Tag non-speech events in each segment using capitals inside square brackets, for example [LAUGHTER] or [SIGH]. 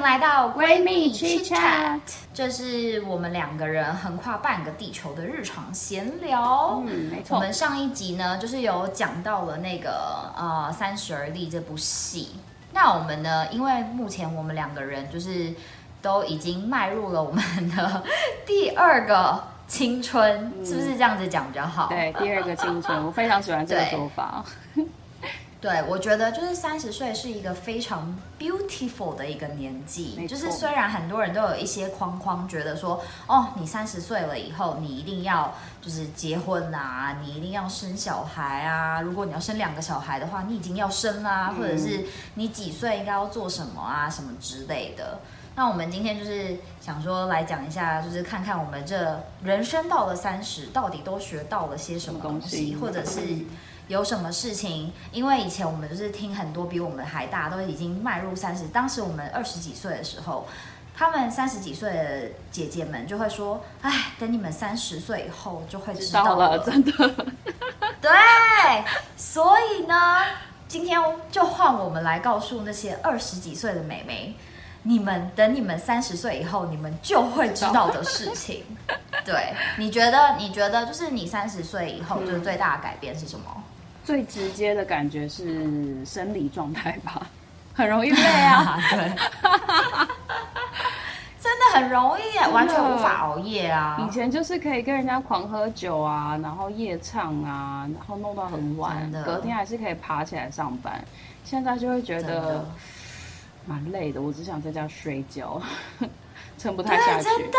迎来到闺蜜 Chit Chat，这是我们两个人横跨半个地球的日常闲聊。嗯，没错。我们上一集呢，就是有讲到了那个呃《三十而立》这部戏。那我们呢，因为目前我们两个人就是都已经迈入了我们的第二个青春，是不是这样子讲比较好？对，第二个青春，我非常喜欢这个说法。对，我觉得就是三十岁是一个非常 beautiful 的一个年纪，就是虽然很多人都有一些框框，觉得说，哦，你三十岁了以后，你一定要就是结婚啊，你一定要生小孩啊，如果你要生两个小孩的话，你已经要生啦，或者是你几岁应该要做什么啊，什么之类的。那我们今天就是想说来讲一下，就是看看我们这人生到了三十，到底都学到了些什么东西，或者是。有什么事情？因为以前我们就是听很多比我们还大，都已经迈入三十。当时我们二十几岁的时候，他们三十几岁的姐姐们就会说：“哎，等你们三十岁以后就会知道了。”真的。对，所以呢，今天就换我们来告诉那些二十几岁的美眉，你们等你们三十岁以后，你们就会知道的事情。对，你觉得？你觉得就是你三十岁以后，就是最大的改变是什么？最直接的感觉是生理状态吧，[LAUGHS] 很容易累啊，[LAUGHS] 对，[LAUGHS] 真的很容易，完全无法熬夜啊。以前就是可以跟人家狂喝酒啊，然后夜唱啊，然后弄到很晚，隔天还是可以爬起来上班。现在就会觉得蛮累的，我只想在家睡觉，撑不太下去。真的。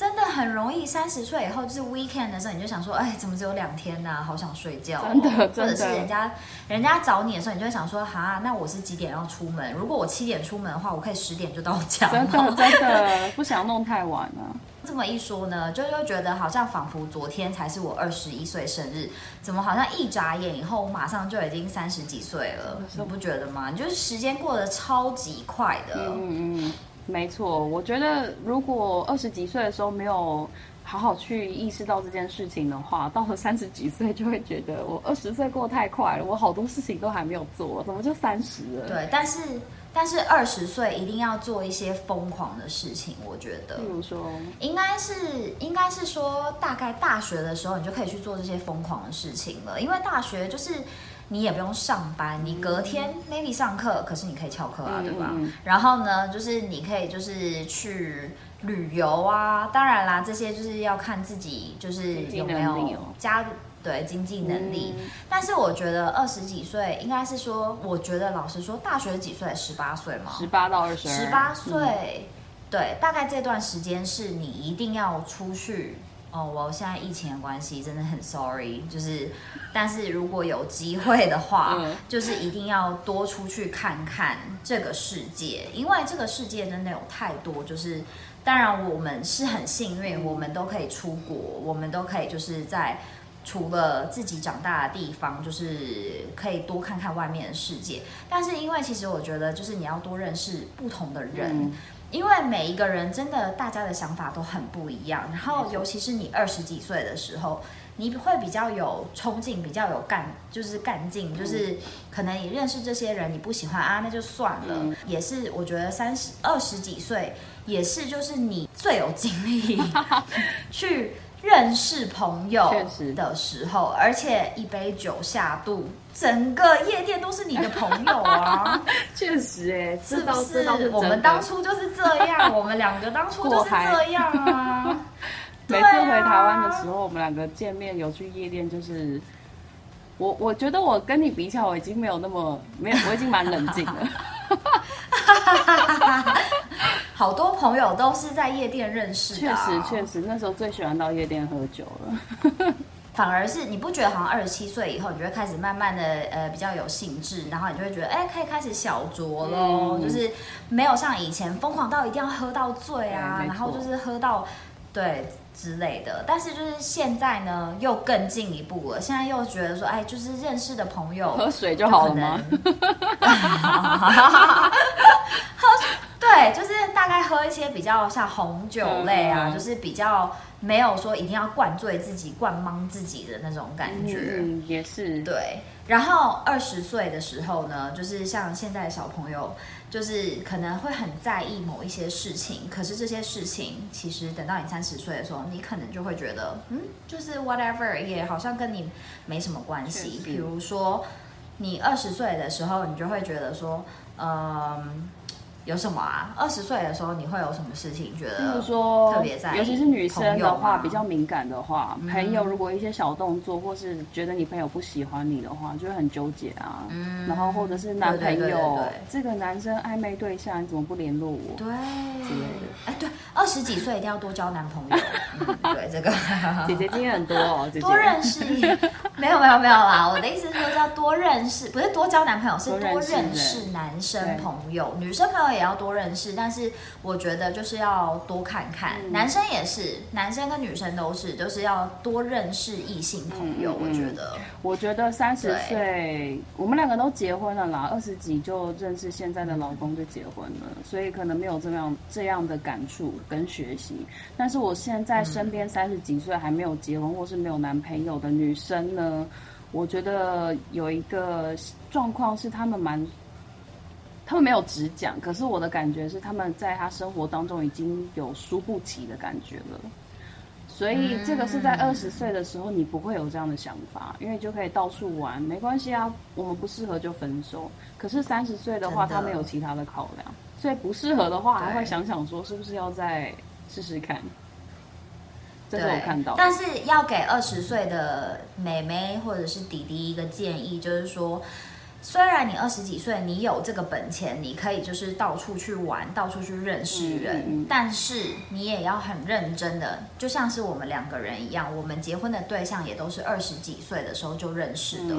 真的很容易，三十岁以后就是 weekend 的时候，你就想说，哎，怎么只有两天呢？好想睡觉。真的，或者是人家人家找你的时候，你就会想说，哈，那我是几点要出门？如果我七点出门的话，我可以十点就到家。真的，[LAUGHS] 真的不想弄太晚了。这么一说呢，就又觉得好像仿佛昨天才是我二十一岁生日，怎么好像一眨眼以后，我马上就已经三十几岁了？你不觉得吗？你就是时间过得超级快的。嗯嗯。没错，我觉得如果二十几岁的时候没有好好去意识到这件事情的话，到了三十几岁就会觉得我 [LAUGHS] 二十岁过太快了，我好多事情都还没有做，怎么就三十了？对，但是但是二十岁一定要做一些疯狂的事情，我觉得。比如说，应该是应该是说，大概大学的时候你就可以去做这些疯狂的事情了，因为大学就是。你也不用上班，你隔天 maybe 上课，可是你可以翘课啊，对吧？然后呢，就是你可以就是去旅游啊，当然啦，这些就是要看自己就是有没有家对经济能力。但是我觉得二十几岁应该是说，我觉得老实说，大学几岁？十八岁吗？十八到二十。十八岁，对，大概这段时间是你一定要出去。哦，我现在疫情的关系真的很 sorry，就是，但是如果有机会的话，就是一定要多出去看看这个世界，因为这个世界真的有太多，就是当然我们是很幸运，我们都可以出国，我们都可以就是在除了自己长大的地方，就是可以多看看外面的世界，但是因为其实我觉得就是你要多认识不同的人。因为每一个人真的，大家的想法都很不一样。然后，尤其是你二十几岁的时候，你会比较有冲劲，比较有干，就是干劲，就是可能你认识这些人，你不喜欢啊，那就算了。也是，我觉得三十二十几岁也是，就是你最有精力 [LAUGHS] 去。认识朋友的时候，而且一杯酒下肚，整个夜店都是你的朋友啊！[LAUGHS] 确实，哎，是不是？我们当初就是这样，我们两个当初就是这样啊！[LAUGHS] 每次回台湾的时候，我们两个见面有去夜店，就是我，我觉得我跟你比起来，我已经没有那么没有，我已经蛮冷静了。[LAUGHS] 好多朋友都是在夜店认识的，确实确实，那时候最喜欢到夜店喝酒了。[LAUGHS] 反而是你不觉得好像二十七岁以后，你就会开始慢慢的呃比较有兴致，然后你就会觉得哎可以开始小酌喽，就是没有像以前疯狂到一定要喝到醉啊，然后就是喝到对之类的。但是就是现在呢又更进一步了，现在又觉得说哎就是认识的朋友喝水就好了吗？[LAUGHS] 喝 [LAUGHS] 对。就是大概喝一些比较像红酒类啊，就是比较没有说一定要灌醉自己、灌懵自己的那种感觉。嗯，也是。对。然后二十岁的时候呢，就是像现在的小朋友，就是可能会很在意某一些事情，可是这些事情其实等到你三十岁的时候，你可能就会觉得，嗯，就是 whatever，也好像跟你没什么关系。比如说，你二十岁的时候，你就会觉得说，嗯。有什么啊？二十岁的时候你会有什么事情觉得？比如说特别在，尤其是女生的话，比较敏感的话，朋友如果一些小动作，或是觉得你朋友不喜欢你的话，就会很纠结啊。嗯。然后或者是男朋友，对这个男生暧昧对象，你怎么不联络我？对。之类的。哎，对，二十几岁一定要多交男朋友。[LAUGHS] 对这个。[LAUGHS] 姐姐经验很多哦，[LAUGHS] 姐姐多认识你。没有没有没有啦，我的意思是说，要多认识，不是多交男朋友，是多认识男生朋友，女生朋友。也要多认识，但是我觉得就是要多看看，男生也是，男生跟女生都是，就是要多认识异性朋友。我觉得，我觉得三十岁，我们两个都结婚了啦，二十几就认识现在的老公就结婚了，所以可能没有这样这样的感触跟学习。但是我现在身边三十几岁还没有结婚或是没有男朋友的女生呢，我觉得有一个状况是他们蛮。他们没有直讲，可是我的感觉是他们在他生活当中已经有输不起的感觉了，所以这个是在二十岁的时候你不会有这样的想法，因为就可以到处玩，没关系啊，我们不适合就分手。可是三十岁的话，他没有其他的考量，所以不适合的话还会想想说是不是要再试试看。这是我看到，但是要给二十岁的妹妹或者是弟弟一个建议，就是说。虽然你二十几岁，你有这个本钱，你可以就是到处去玩，到处去认识人，但是你也要很认真的，就像是我们两个人一样，我们结婚的对象也都是二十几岁的时候就认识的。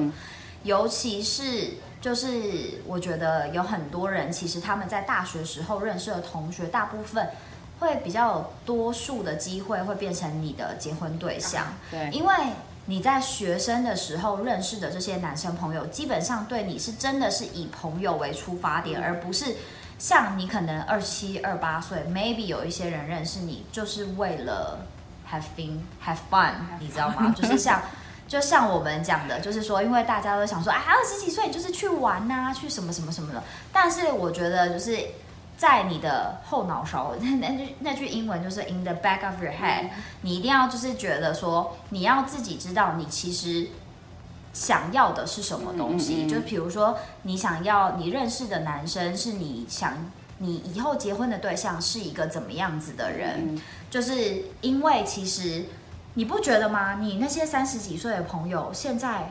尤其是就是我觉得有很多人，其实他们在大学时候认识的同学，大部分会比较多数的机会会变成你的结婚对象。对，因为。你在学生的时候认识的这些男生朋友，基本上对你是真的是以朋友为出发点，而不是像你可能二七二八岁，maybe 有一些人认识你就是为了 have fun have fun，你知道吗？[LAUGHS] 就是像就像我们讲的，就是说，因为大家都想说，哎，二十几岁就是去玩呐，去什么什么什么的。但是我觉得就是。在你的后脑勺，[LAUGHS] 那那句那句英文就是 in the back of your head，你一定要就是觉得说，你要自己知道你其实想要的是什么东西。就比如说，你想要你认识的男生是你想你以后结婚的对象是一个怎么样子的人？就是因为其实你不觉得吗？你那些三十几岁的朋友现在。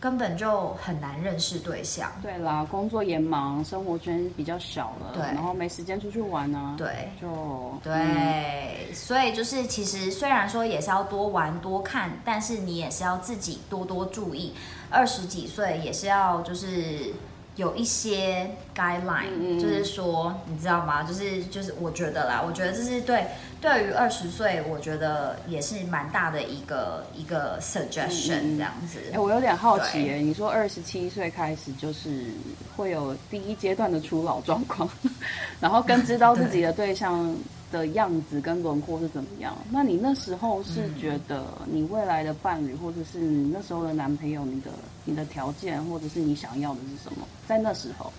根本就很难认识对象。对啦，工作也忙，生活圈比较小了，对，然后没时间出去玩啊。对，就对，所以就是其实虽然说也是要多玩多看，但是你也是要自己多多注意。二十几岁也是要就是。有一些 guideline，就是说，你知道吗？就是就是，我觉得啦，我觉得这是对对于二十岁，我觉得也是蛮大的一个一个 suggestion 这样子。哎，我有点好奇，哎，你说二十七岁开始就是会有第一阶段的初老状况，[LAUGHS] 然后跟知道自己的对象。的样子跟轮廓是怎么样？那你那时候是觉得你未来的伴侣，或者是你那时候的男朋友，你的你的条件，或者是你想要的是什么？在那时候，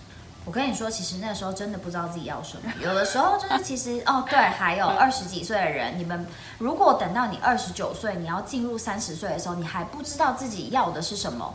我跟你说，其实那时候真的不知道自己要什么。有的时候就是其实哦，对，还有 [LAUGHS] 二十几岁的人，你们如果等到你二十九岁，你要进入三十岁的时候，你还不知道自己要的是什么。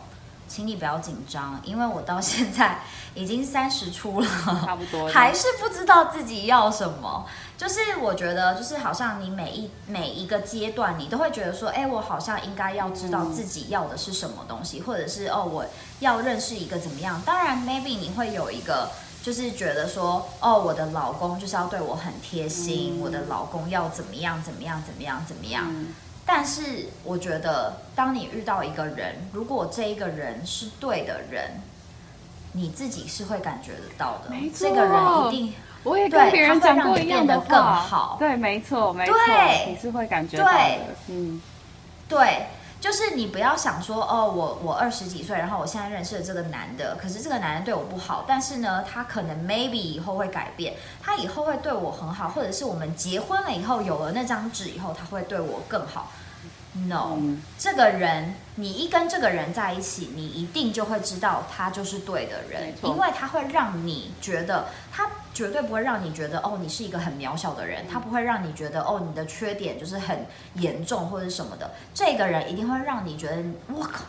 请你不要紧张，因为我到现在已经三十出了，差不多，还是不知道自己要什么。就是我觉得，就是好像你每一每一个阶段，你都会觉得说，哎，我好像应该要知道自己要的是什么东西，或者是哦，我要认识一个怎么样？当然，maybe 你会有一个，就是觉得说，哦，我的老公就是要对我很贴心，我的老公要怎么样怎么样怎么样怎么样。但是我觉得，当你遇到一个人，如果这一个人是对的人，你自己是会感觉得到的。这个人一定，我也跟别人讲过一样的话。对，没错，没错，你是会感觉到的。嗯，对，就是你不要想说哦，我我二十几岁，然后我现在认识了这个男的，可是这个男人对我不好，但是呢，他可能 maybe 以后会改变，他以后会对我很好，或者是我们结婚了以后有了那张纸以后，他会对我更好。No，这个人，你一跟这个人在一起，你一定就会知道他就是对的人，因为他会让你觉得，他绝对不会让你觉得哦，你是一个很渺小的人，他不会让你觉得哦，你的缺点就是很严重或者什么的。这个人一定会让你觉得，我靠，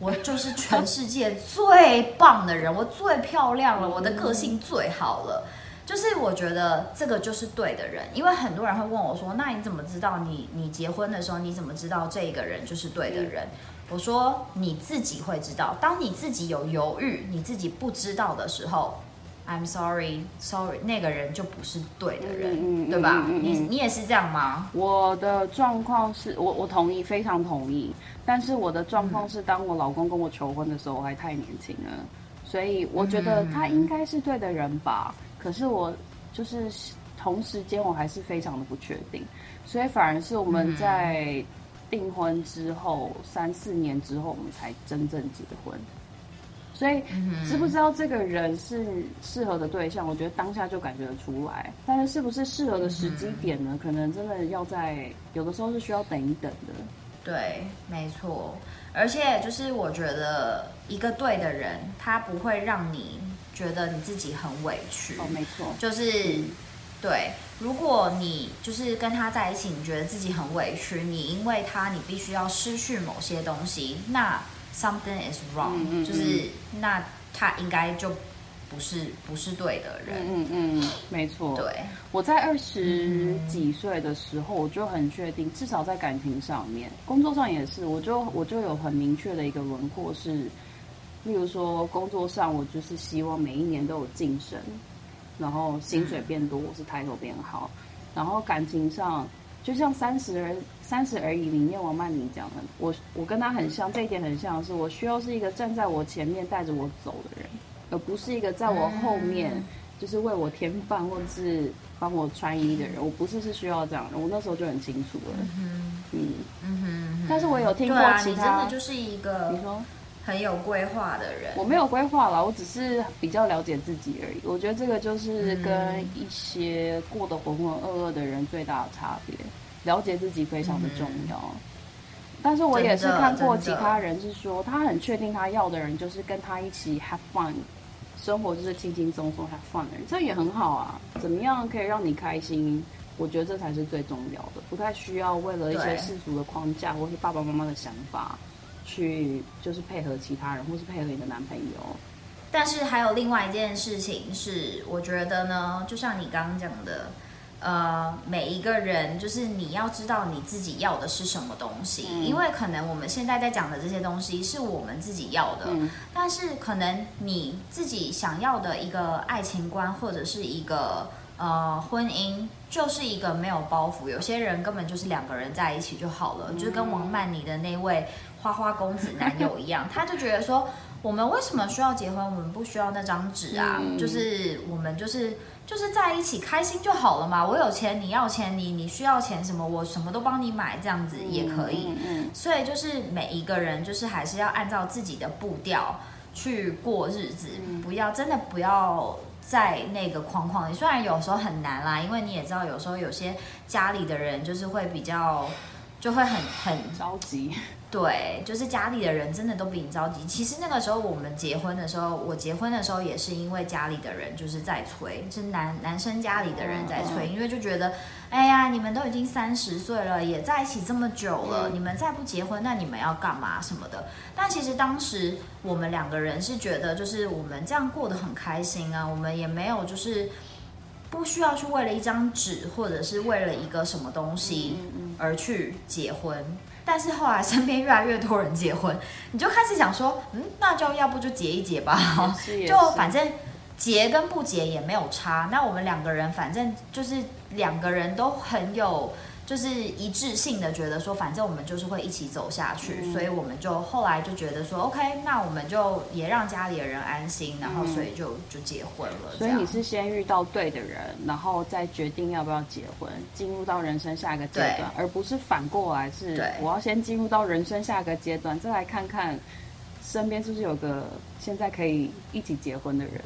我就是全世界最棒的人，我最漂亮了，我的个性最好了。就是我觉得这个就是对的人，因为很多人会问我说：“那你怎么知道你你结婚的时候你怎么知道这个人就是对的人？”我说：“你自己会知道，当你自己有犹豫、你自己不知道的时候，I'm sorry, sorry，那个人就不是对的人，嗯对吧？你你也是这样吗？”我的状况是我我同意，非常同意。但是我的状况是，当我老公跟我求婚的时候，我还太年轻了，所以我觉得他应该是对的人吧。可是我就是同时间我还是非常的不确定，所以反而是我们在订婚之后三四年之后，我们才真正结婚。所以知不知道这个人是适合的对象？我觉得当下就感觉得出来，但是是不是适合的时机点呢？可能真的要在有的时候是需要等一等的。对，没错。而且就是我觉得一个对的人，他不会让你。觉得你自己很委屈哦，没错，就是对。如果你就是跟他在一起，你觉得自己很委屈，你因为他你必须要失去某些东西，那 something is wrong，就是那他应该就不是不是对的人。嗯嗯，没错。对，我在二十几岁的时候，我就很确定，至少在感情上面，工作上也是，我就我就有很明确的一个轮廓是。例如说，工作上我就是希望每一年都有晋升，然后薪水变多，我是抬头变好。然后感情上，就像《三十而三十而已》里面王曼妮讲的，我我跟他很像，这一点很像，是我需要是一个站在我前面带着我走的人，而不是一个在我后面就是为我添饭或者是帮我穿衣的人。我不是是需要这样的，我那时候就很清楚了。嗯嗯嗯但是我有听过其他，真的就是一个你说。很有规划的人，我没有规划了，我只是比较了解自己而已。我觉得这个就是跟一些过得浑浑噩噩的人最大的差别。了解自己非常的重要。但是我也是看过其他人是说，他很确定他要的人就是跟他一起 have fun，生活就是轻轻松松 have fun 的人，这也很好啊。怎么样可以让你开心？我觉得这才是最重要的，不太需要为了一些世俗的框架或是爸爸妈妈的想法。去就是配合其他人，或是配合你的男朋友。但是还有另外一件事情是，我觉得呢，就像你刚刚讲的，呃，每一个人就是你要知道你自己要的是什么东西，因为可能我们现在在讲的这些东西是我们自己要的，但是可能你自己想要的一个爱情观或者是一个呃婚姻，就是一个没有包袱。有些人根本就是两个人在一起就好了，就是跟王曼妮的那位。花花公子男友一样，[LAUGHS] 他就觉得说，我们为什么需要结婚？我们不需要那张纸啊，就是我们就是就是在一起开心就好了嘛。我有钱，你要钱，你你需要钱什么，我什么都帮你买，这样子也可以。所以就是每一个人就是还是要按照自己的步调去过日子，不要真的不要在那个框框里。虽然有时候很难啦，因为你也知道，有时候有些家里的人就是会比较就会很很着急。对，就是家里的人真的都比你着急。其实那个时候我们结婚的时候，我结婚的时候也是因为家里的人就是在催，是男男生家里的人在催，因为就觉得，哎呀，你们都已经三十岁了，也在一起这么久了，你们再不结婚，那你们要干嘛什么的？但其实当时我们两个人是觉得，就是我们这样过得很开心啊，我们也没有就是不需要去为了一张纸或者是为了一个什么东西而去结婚。但是后来身边越来越多人结婚，你就开始想说，嗯，那就要不就结一结吧，[LAUGHS] 就反正结跟不结也没有差。那我们两个人反正就是两个人都很有。就是一致性的觉得说，反正我们就是会一起走下去，所以我们就后来就觉得说，OK，那我们就也让家里的人安心，然后所以就就结婚了。所以你是先遇到对的人，然后再决定要不要结婚，进入到人生下一个阶段，而不是反过来是我要先进入到人生下一个阶段，再来看看身边是不是有个现在可以一起结婚的人。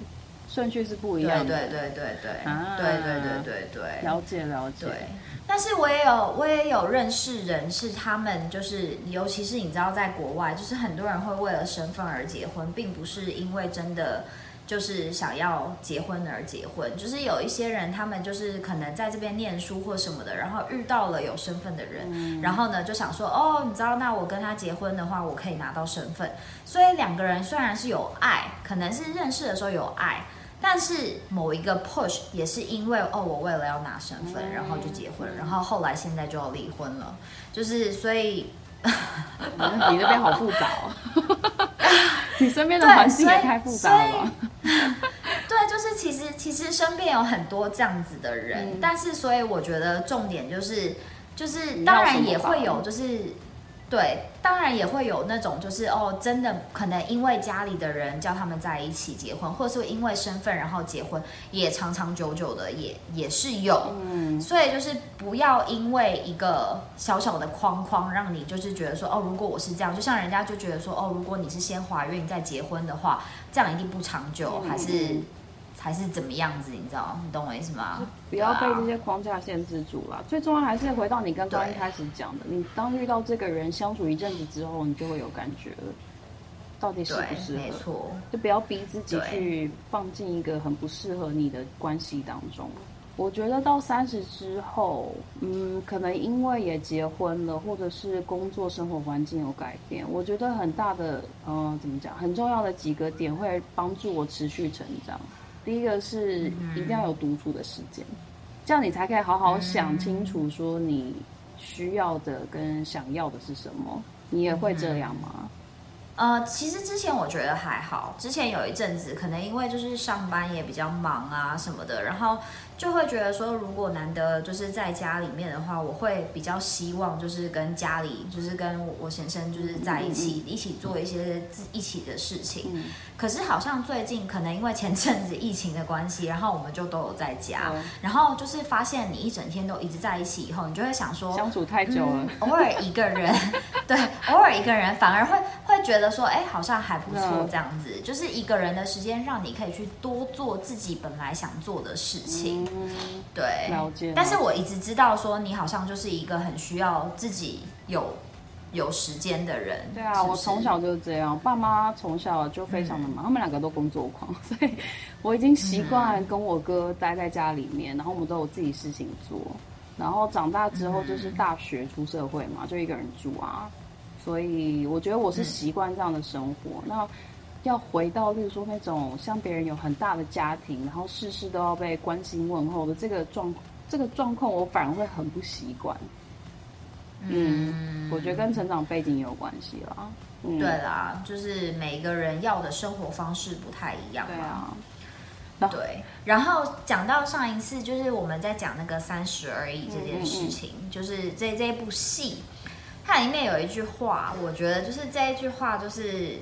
顺序是不一样的，对对对对对，对对对对对，了解了解。对，但是我也有我也有认识人，是他们就是，尤其是你知道，在国外，就是很多人会为了身份而结婚，并不是因为真的就是想要结婚而结婚。就是有一些人，他们就是可能在这边念书或什么的，然后遇到了有身份的人，然后呢就想说，哦，你知道，那我跟他结婚的话，我可以拿到身份。所以两个人虽然是有爱，可能是认识的时候有爱。但是某一个 push 也是因为哦，我为了要拿身份，然后就结婚，然后后来现在就要离婚了，就是所以你那边好复杂哦，[LAUGHS] 你身边的环境也太复杂了。[LAUGHS] 对，就是其实其实身边有很多这样子的人，但是所以我觉得重点就是就是当然也会有就是。对，当然也会有那种，就是哦，真的可能因为家里的人叫他们在一起结婚，或者是因为身份然后结婚，也长长久久的也也是有。嗯，所以就是不要因为一个小小的框框，让你就是觉得说哦，如果我是这样，就像人家就觉得说哦，如果你是先怀孕再结婚的话，这样一定不长久，还是。还是怎么样子，你知道？你懂我意思吗？不要被这些框架限制住了。最重要还是回到你刚刚一开始讲的，你当遇到这个人相处一阵子之后，你就会有感觉了，到底适不适合？没错，就不要逼自己去放进一个很不适合你的关系当中。我觉得到三十之后，嗯，可能因为也结婚了，或者是工作生活环境有改变，我觉得很大的，嗯，怎么讲？很重要的几个点会帮助我持续成长。第一个是一定要有独处的时间，这样你才可以好好想清楚，说你需要的跟想要的是什么。你也会这样吗？呃，其实之前我觉得还好，之前有一阵子可能因为就是上班也比较忙啊什么的，然后。就会觉得说，如果难得就是在家里面的话，我会比较希望就是跟家里，就是跟我我先生就是在一起，一起做一些自一起的事情。可是好像最近可能因为前阵子疫情的关系，然后我们就都有在家，然后就是发现你一整天都一直在一起以后，你就会想说相处太久了，偶尔一个人，[LAUGHS] 对，偶尔一个人反而会会觉得说，哎，好像还不错这样子，就是一个人的时间让你可以去多做自己本来想做的事情。嗯，对，了解。但是我一直知道说，你好像就是一个很需要自己有有时间的人。对啊，我从小就是这样，爸妈从小就非常的忙，他们两个都工作狂，所以我已经习惯跟我哥待在家里面，然后我们都有自己事情做。然后长大之后就是大学出社会嘛，就一个人住啊，所以我觉得我是习惯这样的生活。那。要回到，例如说那种像别人有很大的家庭，然后事事都要被关心问候的这个状这个状况，我反而会很不习惯。嗯，我觉得跟成长背景也有关系啦。对啦，就是每个人要的生活方式不太一样嘛。对，然后讲到上一次，就是我们在讲那个三十而已这件事情，就是这这部戏，它里面有一句话，我觉得就是这一句话就是。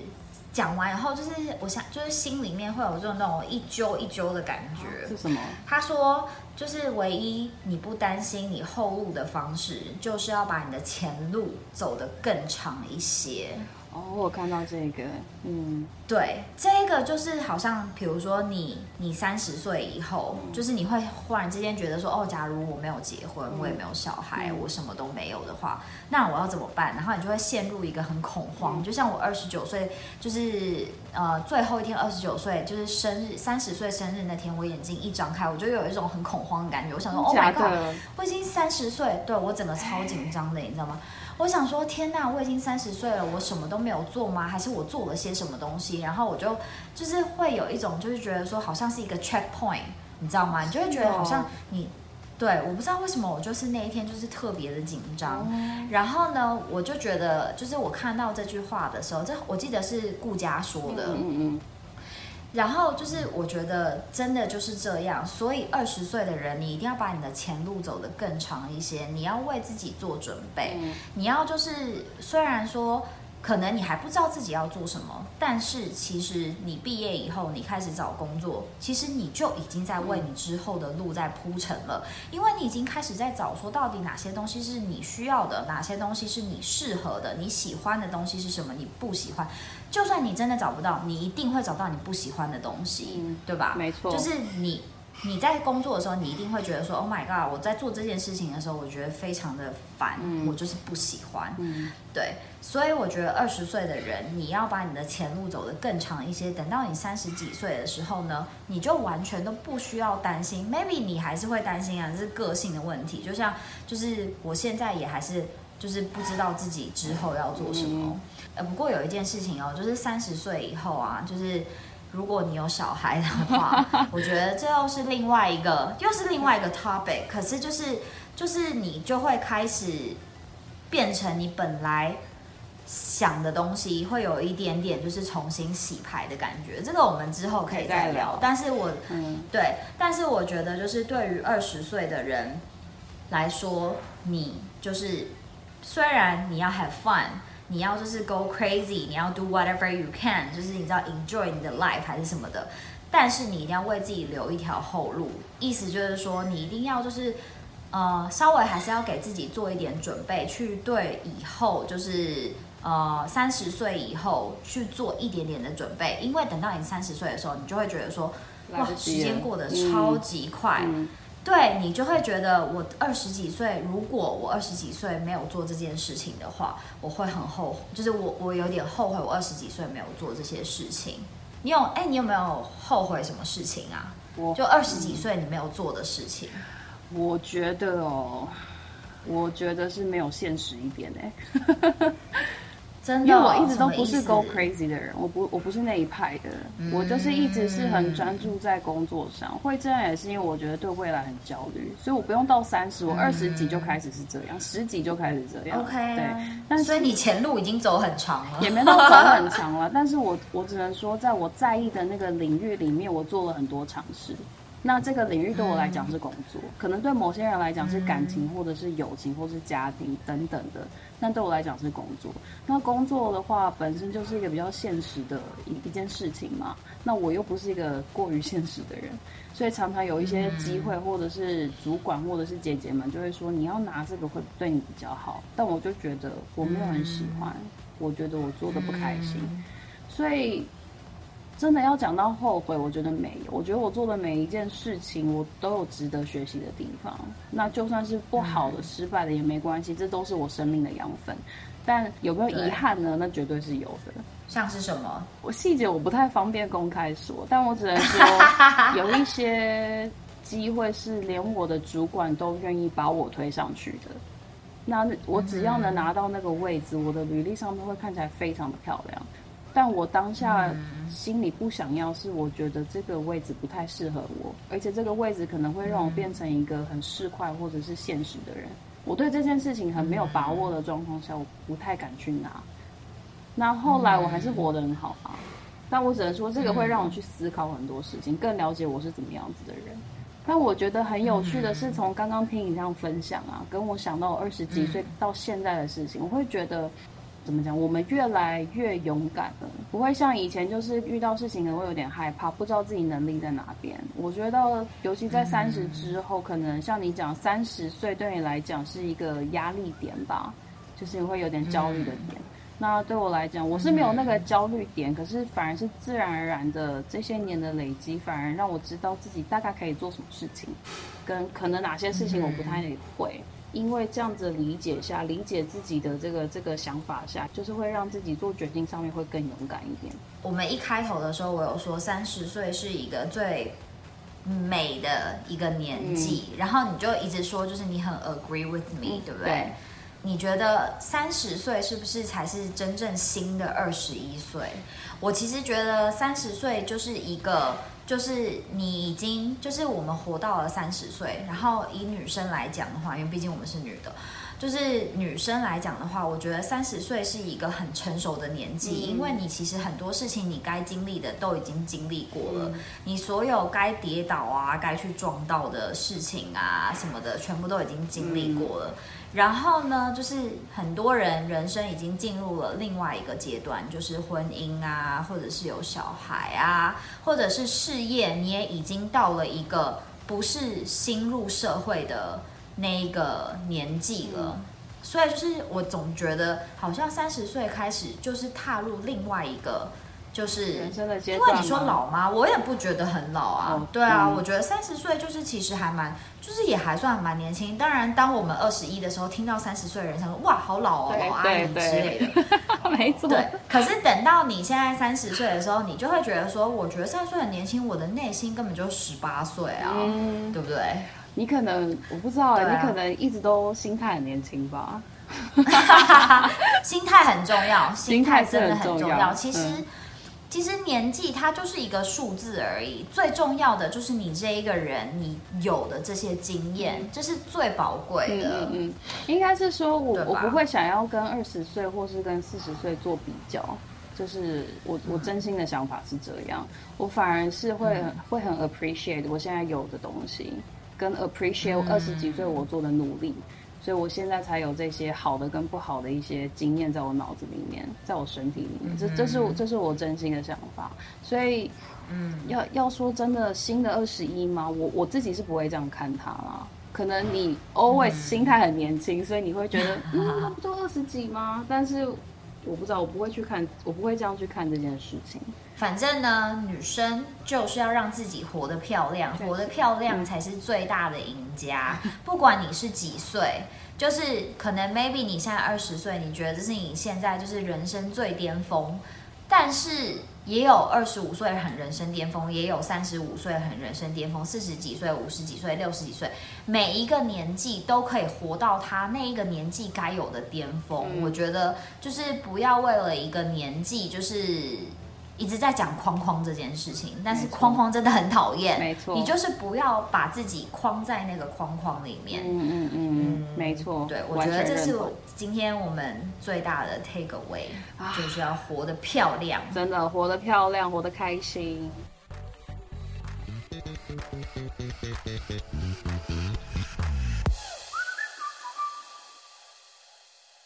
讲完以后，就是我想，就是心里面会有这种那种一揪一揪的感觉。是什么？他说，就是唯一你不担心你后路的方式，就是要把你的前路走得更长一些。哦，我看到这个，嗯，对，这个就是好像，比如说你，你三十岁以后，就是你会忽然之间觉得说，哦，假如我没有结婚，我也没有小孩，我什么都没有的话，那我要怎么办？然后你就会陷入一个很恐慌。就像我二十九岁，就是呃最后一天，二十九岁就是生日，三十岁生日那天，我眼睛一张开，我就有一种很恐慌的感觉。我想说，Oh my god，我已经三十岁，对我整个超紧张的，你知道吗？我想说，天呐，我已经三十岁了，我什么都没有做吗？还是我做了些什么东西？然后我就就是会有一种，就是觉得说，好像是一个 checkpoint，你知道吗？你就会觉得好像你对，我不知道为什么，我就是那一天就是特别的紧张。然后呢，我就觉得，就是我看到这句话的时候，这我记得是顾佳说的。嗯嗯。然后就是我觉得真的就是这样，所以二十岁的人，你一定要把你的前路走得更长一些，你要为自己做准备，你要就是虽然说。可能你还不知道自己要做什么，但是其实你毕业以后，你开始找工作，其实你就已经在为你之后的路在铺陈了，因为你已经开始在找说到底哪些东西是你需要的，哪些东西是你适合的，你喜欢的东西是什么，你不喜欢，就算你真的找不到，你一定会找到你不喜欢的东西，对吧？没错，就是你。你在工作的时候，你一定会觉得说：“Oh my god！” 我在做这件事情的时候，我觉得非常的烦，我就是不喜欢。对，所以我觉得二十岁的人，你要把你的前路走得更长一些。等到你三十几岁的时候呢，你就完全都不需要担心。Maybe 你还是会担心啊，这是个性的问题。就像，就是我现在也还是，就是不知道自己之后要做什么。呃，不过有一件事情哦，就是三十岁以后啊，就是。如果你有小孩的话，[LAUGHS] 我觉得这又是另外一个，又是另外一个 topic。可是就是就是你就会开始变成你本来想的东西，会有一点点就是重新洗牌的感觉。这个我们之后可以再聊。但是我嗯对，但是我觉得就是对于二十岁的人来说，你就是虽然你要 have fun。你要就是 go crazy，你要 do whatever you can，就是你知道 enjoy 你的 life 还是什么的，但是你一定要为自己留一条后路。意思就是说，你一定要就是呃，稍微还是要给自己做一点准备，去对以后就是呃三十岁以后去做一点点的准备。因为等到你三十岁的时候，你就会觉得说，哇，时间过得超级快。对你就会觉得，我二十几岁，如果我二十几岁没有做这件事情的话，我会很后悔，就是我我有点后悔，我二十几岁没有做这些事情。你有哎，你有没有后悔什么事情啊？我就二十几岁你没有做的事情。我觉得哦，我觉得是没有现实一点哎。因为我一直都不是 go crazy 的人，我不我不是那一派的，我就是一直是很专注在工作上。会这样也是因为我觉得对未来很焦虑，所以我不用到三十，我二十几就开始是这样，十几就开始这样。OK，对。但是所以你前路已经走很长了，也没到走很长了。但是我我只能说，在我在意的那个领域里面，我做了很多尝试。那这个领域对我来讲是工作，可能对某些人来讲是感情，或者是友情，或是家庭等等的。但对我来讲是工作。那工作的话，本身就是一个比较现实的一一件事情嘛。那我又不是一个过于现实的人，所以常常有一些机会，或者是主管，或者是姐姐们就会说你要拿这个会对你比较好。但我就觉得我没有很喜欢，我觉得我做的不开心，所以。真的要讲到后悔，我觉得没有。我觉得我做的每一件事情，我都有值得学习的地方。那就算是不好的、失败的也没关系，这都是我生命的养分。但有没有遗憾呢？那绝对是有的。像是什么？我细节我不太方便公开说，但我只能说 [LAUGHS] 有一些机会是连我的主管都愿意把我推上去的。那我只要能拿到那个位置，我的履历上面会看起来非常的漂亮。但我当下心里不想要，是我觉得这个位置不太适合我，而且这个位置可能会让我变成一个很市侩或者是现实的人。我对这件事情很没有把握的状况下，我不太敢去拿。那后来我还是活得很好啊，但我只能说，这个会让我去思考很多事情，更了解我是怎么样子的人。但我觉得很有趣的是，从刚刚听你这样分享啊，跟我想到我二十几岁到现在的事情，我会觉得。怎么讲？我们越来越勇敢了，不会像以前，就是遇到事情可能会有点害怕，不知道自己能力在哪边。我觉得，尤其在三十之后，可能像你讲，三十岁对你来讲是一个压力点吧，就是你会有点焦虑的点。那对我来讲，我是没有那个焦虑点，可是反而是自然而然的这些年的累积，反而让我知道自己大概可以做什么事情，跟可能哪些事情我不太会。因为这样子理解下，理解自己的这个这个想法下，就是会让自己做决定上面会更勇敢一点。我们一开头的时候，我有说三十岁是一个最美的一个年纪，然后你就一直说，就是你很 agree with me，对不对？你觉得三十岁是不是才是真正新的二十一岁？我其实觉得三十岁就是一个。就是你已经，就是我们活到了三十岁，然后以女生来讲的话，因为毕竟我们是女的，就是女生来讲的话，我觉得三十岁是一个很成熟的年纪，因为你其实很多事情你该经历的都已经经历过了，你所有该跌倒啊、该去撞到的事情啊什么的，全部都已经经历过了。然后呢，就是很多人人生已经进入了另外一个阶段，就是婚姻啊，或者是有小孩啊，或者是事业，你也已经到了一个不是新入社会的那一个年纪了。所以就是我总觉得，好像三十岁开始就是踏入另外一个。就是人生的阶段，因为你说老吗？我也不觉得很老啊。对啊，我觉得三十岁就是其实还蛮，就是也还算蛮年轻。当然，当我们二十一的时候，听到三十岁的人想说哇，好老哦，老阿姨之类的，[LAUGHS] 没错。对，可是等到你现在三十岁的时候，你就会觉得说，我觉得三十岁很年轻，我的内心根本就十八岁啊，对不对？你可能我不知道，你可能一直都心态很年轻吧。[LAUGHS] 心态很重要，心态真的很重要。其实。其实年纪它就是一个数字而已，最重要的就是你这一个人，你有的这些经验，这是最宝贵的。嗯嗯，应该是说我我不会想要跟二十岁或是跟四十岁做比较，就是我我真心的想法是这样，我反而是会会很 appreciate 我现在有的东西，跟 appreciate 二十几岁我做的努力。所以我现在才有这些好的跟不好的一些经验在我脑子里面，在我身体里面，这这是我这是我真心的想法。所以，嗯，要要说真的，新的二十一吗？我我自己是不会这样看他啦。可能你 always 心态很年轻，所以你会觉得，嗯，不就二十几吗？但是我不知道，我不会去看，我不会这样去看这件事情。反正呢，女生就是要让自己活得漂亮，活得漂亮才是最大的赢家。[LAUGHS] 不管你是几岁，就是可能 maybe 你现在二十岁，你觉得这是你现在就是人生最巅峰，但是也有二十五岁很人生巅峰，也有三十五岁很人生巅峰，四十几岁、五十几岁、六十几岁，每一个年纪都可以活到他那一个年纪该有的巅峰。我觉得就是不要为了一个年纪，就是。一直在讲框框这件事情，但是框框真的很讨厌。没错，你就是不要把自己框在那个框框里面。嗯嗯嗯，没错。对，我觉得这是今天我们最大的 take away，就是要活得漂亮。真的，活得漂亮，活得开心。